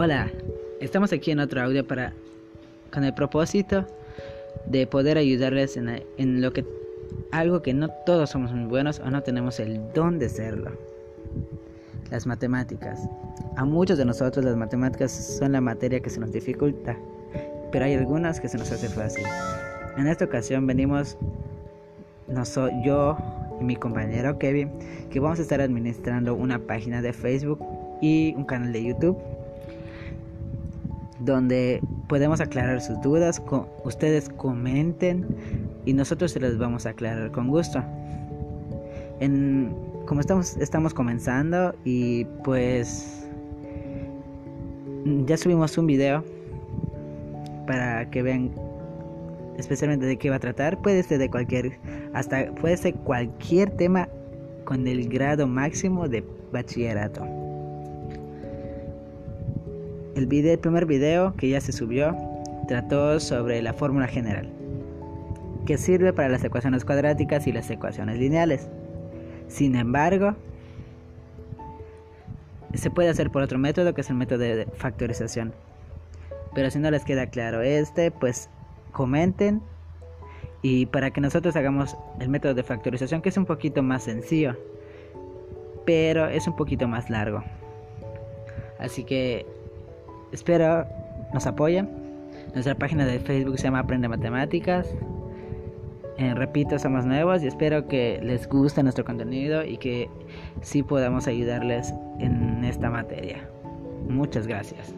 Hola, estamos aquí en otro audio para con el propósito de poder ayudarles en, en, lo que algo que no todos somos muy buenos o no tenemos el don de serlo. Las matemáticas. A muchos de nosotros las matemáticas son la materia que se nos dificulta, pero hay algunas que se nos hace fácil. En esta ocasión venimos no soy yo y mi compañero Kevin que vamos a estar administrando una página de Facebook y un canal de YouTube donde podemos aclarar sus dudas, ustedes comenten y nosotros se las vamos a aclarar con gusto. En, como estamos, estamos comenzando y pues ya subimos un video para que vean especialmente de qué va a tratar, puede ser de cualquier, hasta puede ser cualquier tema con el grado máximo de bachillerato. El, video, el primer video que ya se subió trató sobre la fórmula general, que sirve para las ecuaciones cuadráticas y las ecuaciones lineales. Sin embargo, se puede hacer por otro método que es el método de factorización. Pero si no les queda claro este, pues comenten y para que nosotros hagamos el método de factorización que es un poquito más sencillo, pero es un poquito más largo. Así que espera nos apoyen. Nuestra página de Facebook se llama Aprende Matemáticas. Eh, repito, somos nuevos y espero que les guste nuestro contenido y que sí podamos ayudarles en esta materia. Muchas gracias.